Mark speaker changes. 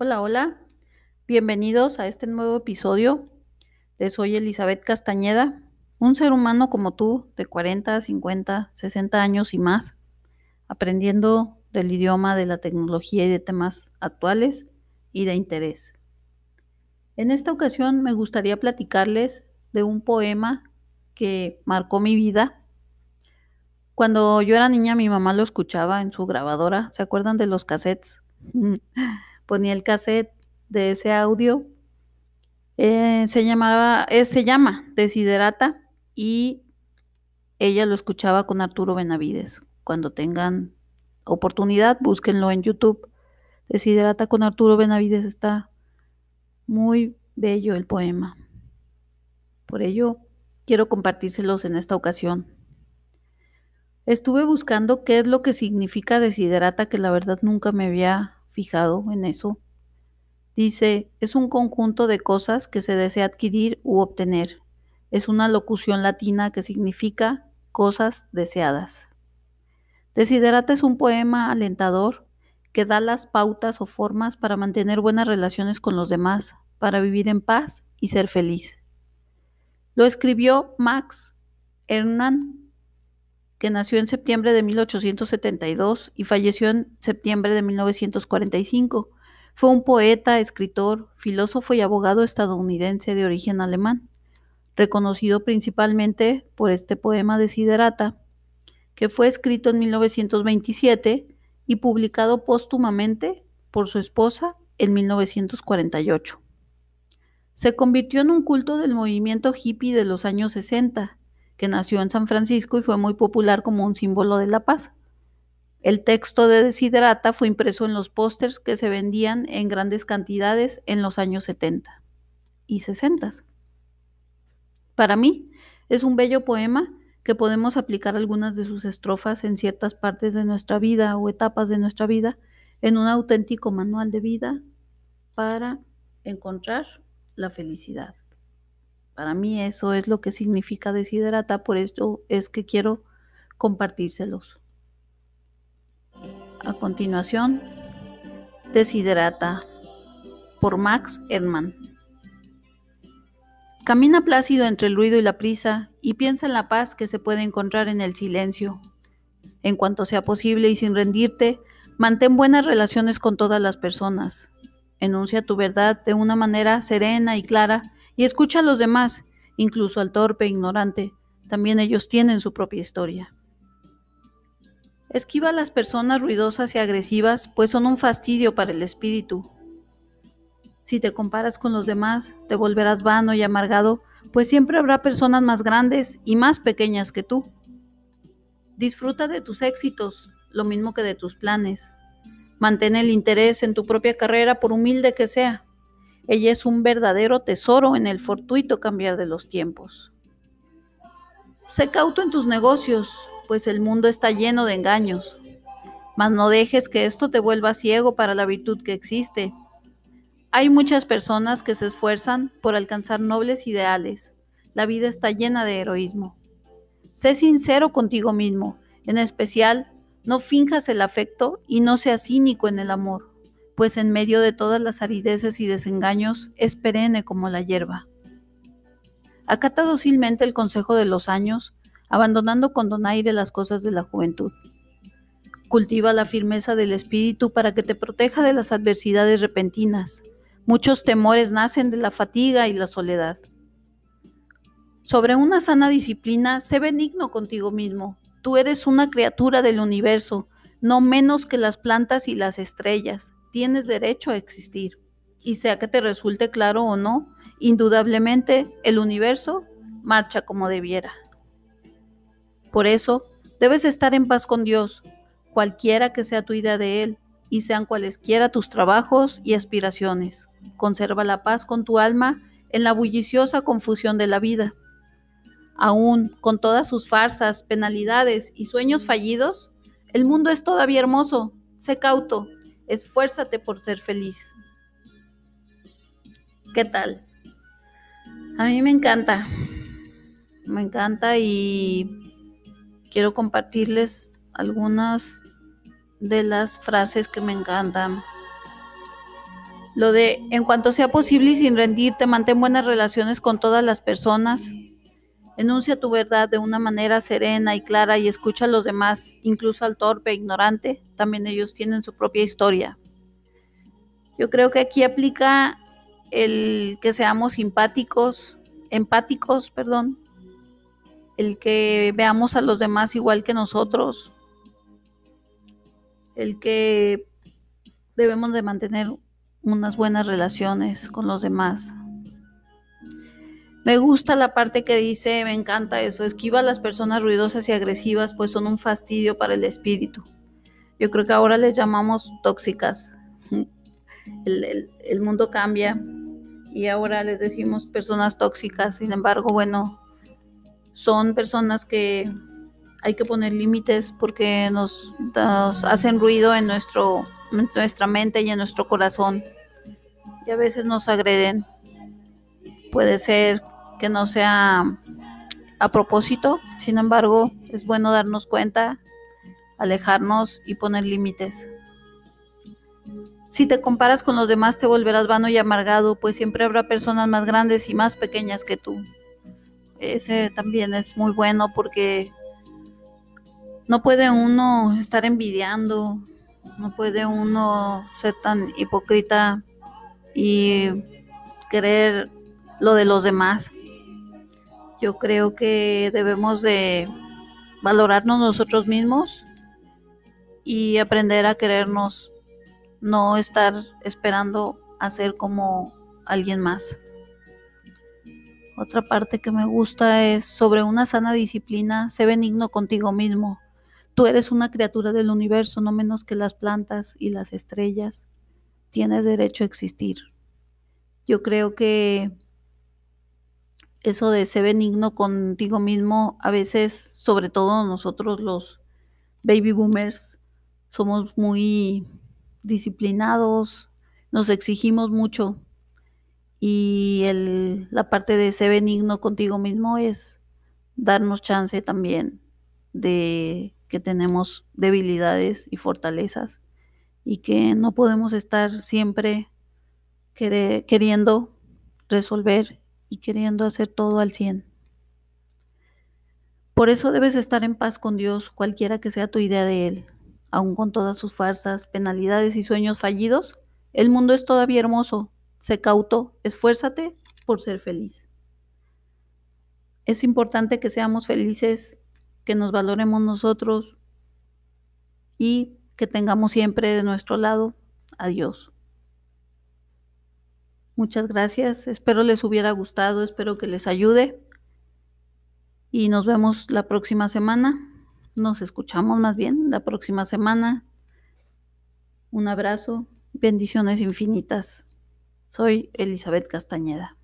Speaker 1: Hola, hola. Bienvenidos a este nuevo episodio de Soy Elizabeth Castañeda, un ser humano como tú, de 40, 50, 60 años y más, aprendiendo del idioma, de la tecnología y de temas actuales y de interés. En esta ocasión me gustaría platicarles de un poema que marcó mi vida. Cuando yo era niña mi mamá lo escuchaba en su grabadora. ¿Se acuerdan de los cassettes? Ponía el cassette de ese audio. Eh, se llamaba, eh, se llama Desiderata y ella lo escuchaba con Arturo Benavides. Cuando tengan oportunidad, búsquenlo en YouTube. Desiderata con Arturo Benavides está muy bello el poema. Por ello, quiero compartírselos en esta ocasión. Estuve buscando qué es lo que significa desiderata, que la verdad nunca me había fijado en eso. Dice, es un conjunto de cosas que se desea adquirir u obtener. Es una locución latina que significa cosas deseadas. Desiderata es un poema alentador que da las pautas o formas para mantener buenas relaciones con los demás, para vivir en paz y ser feliz. Lo escribió Max Hernán, que nació en septiembre de 1872 y falleció en septiembre de 1945. Fue un poeta, escritor, filósofo y abogado estadounidense de origen alemán, reconocido principalmente por este poema Desiderata, que fue escrito en 1927 y publicado póstumamente por su esposa en 1948. Se convirtió en un culto del movimiento hippie de los años 60, que nació en San Francisco y fue muy popular como un símbolo de la paz. El texto de Desiderata fue impreso en los pósters que se vendían en grandes cantidades en los años 70 y 60. Para mí, es un bello poema que podemos aplicar algunas de sus estrofas en ciertas partes de nuestra vida o etapas de nuestra vida en un auténtico manual de vida para encontrar la felicidad. Para mí eso es lo que significa desiderata, por eso es que quiero compartírselos. A continuación, Desiderata por Max Hermann. Camina plácido entre el ruido y la prisa y piensa en la paz que se puede encontrar en el silencio. En cuanto sea posible y sin rendirte, mantén buenas relaciones con todas las personas. Enuncia tu verdad de una manera serena y clara y escucha a los demás, incluso al torpe e ignorante. También ellos tienen su propia historia. Esquiva a las personas ruidosas y agresivas, pues son un fastidio para el espíritu. Si te comparas con los demás, te volverás vano y amargado, pues siempre habrá personas más grandes y más pequeñas que tú. Disfruta de tus éxitos, lo mismo que de tus planes. Mantén el interés en tu propia carrera por humilde que sea. Ella es un verdadero tesoro en el fortuito cambiar de los tiempos. Sé cauto en tus negocios, pues el mundo está lleno de engaños. Mas no dejes que esto te vuelva ciego para la virtud que existe. Hay muchas personas que se esfuerzan por alcanzar nobles ideales. La vida está llena de heroísmo. Sé sincero contigo mismo, en especial no finjas el afecto y no seas cínico en el amor, pues en medio de todas las arideces y desengaños es perenne como la hierba. Acata dócilmente el consejo de los años, abandonando con donaire las cosas de la juventud. Cultiva la firmeza del espíritu para que te proteja de las adversidades repentinas. Muchos temores nacen de la fatiga y la soledad. Sobre una sana disciplina, sé benigno contigo mismo, Tú eres una criatura del universo, no menos que las plantas y las estrellas. Tienes derecho a existir. Y sea que te resulte claro o no, indudablemente el universo marcha como debiera. Por eso, debes estar en paz con Dios, cualquiera que sea tu idea de Él, y sean cualesquiera tus trabajos y aspiraciones. Conserva la paz con tu alma en la bulliciosa confusión de la vida Aún con todas sus farsas, penalidades y sueños fallidos, el mundo es todavía hermoso. Sé cauto, esfuérzate por ser feliz. ¿Qué tal? A mí me encanta. Me encanta y quiero compartirles algunas de las frases que me encantan. Lo de en cuanto sea posible y sin rendirte, mantén buenas relaciones con todas las personas. Enuncia tu verdad de una manera serena y clara y escucha a los demás, incluso al torpe e ignorante. También ellos tienen su propia historia. Yo creo que aquí aplica el que seamos simpáticos, empáticos, perdón, el que veamos a los demás igual que nosotros, el que debemos de mantener unas buenas relaciones con los demás. Me gusta la parte que dice, me encanta eso, esquiva a las personas ruidosas y agresivas, pues son un fastidio para el espíritu. Yo creo que ahora les llamamos tóxicas. El, mundo cambia y ahora les decimos personas tóxicas, sin embargo, bueno, son personas que hay que poner límites porque nos, hacen ruido en, nuestro, en nuestra mente y en nuestro corazón y a veces nos agreden. Puede ser que no sea a propósito, sin embargo, es bueno darnos cuenta, alejarnos y poner límites. Si te comparas con los demás te volverás vano y amargado, pues siempre habrá personas más grandes y más pequeñas que tú. Ese también es muy bueno porque no puede uno estar envidiando, no puede uno ser tan hipócrita y querer lo de los demás. Yo creo que debemos de valorarnos nosotros mismos y aprender a querernos, no estar esperando a ser como alguien más. Otra parte que me gusta es sobre una sana disciplina, sé benigno contigo mismo. Tú eres una criatura del universo, no menos que las plantas y las estrellas. Tienes derecho a existir. Yo creo que eso de ser benigno contigo mismo, a veces, sobre todo nosotros los baby boomers, somos muy disciplinados, nos exigimos mucho y el, la parte de ser benigno contigo mismo es darnos chance también de que tenemos debilidades y fortalezas y que no podemos estar siempre queriendo resolver y queriendo hacer todo al 100. Por eso debes estar en paz con Dios, cualquiera que sea tu idea de Él. Aun con todas sus farsas, penalidades y sueños fallidos, el mundo es todavía hermoso. Sé cauto, esfuérzate por ser feliz. Es importante que seamos felices que nos valoremos nosotros y que tengamos siempre de nuestro lado a Dios. Muchas gracias, espero les hubiera gustado, espero que les ayude y nos vemos la próxima semana. Nos escuchamos más bien la próxima semana. Un abrazo, bendiciones infinitas. Soy Elizabeth Castañeda.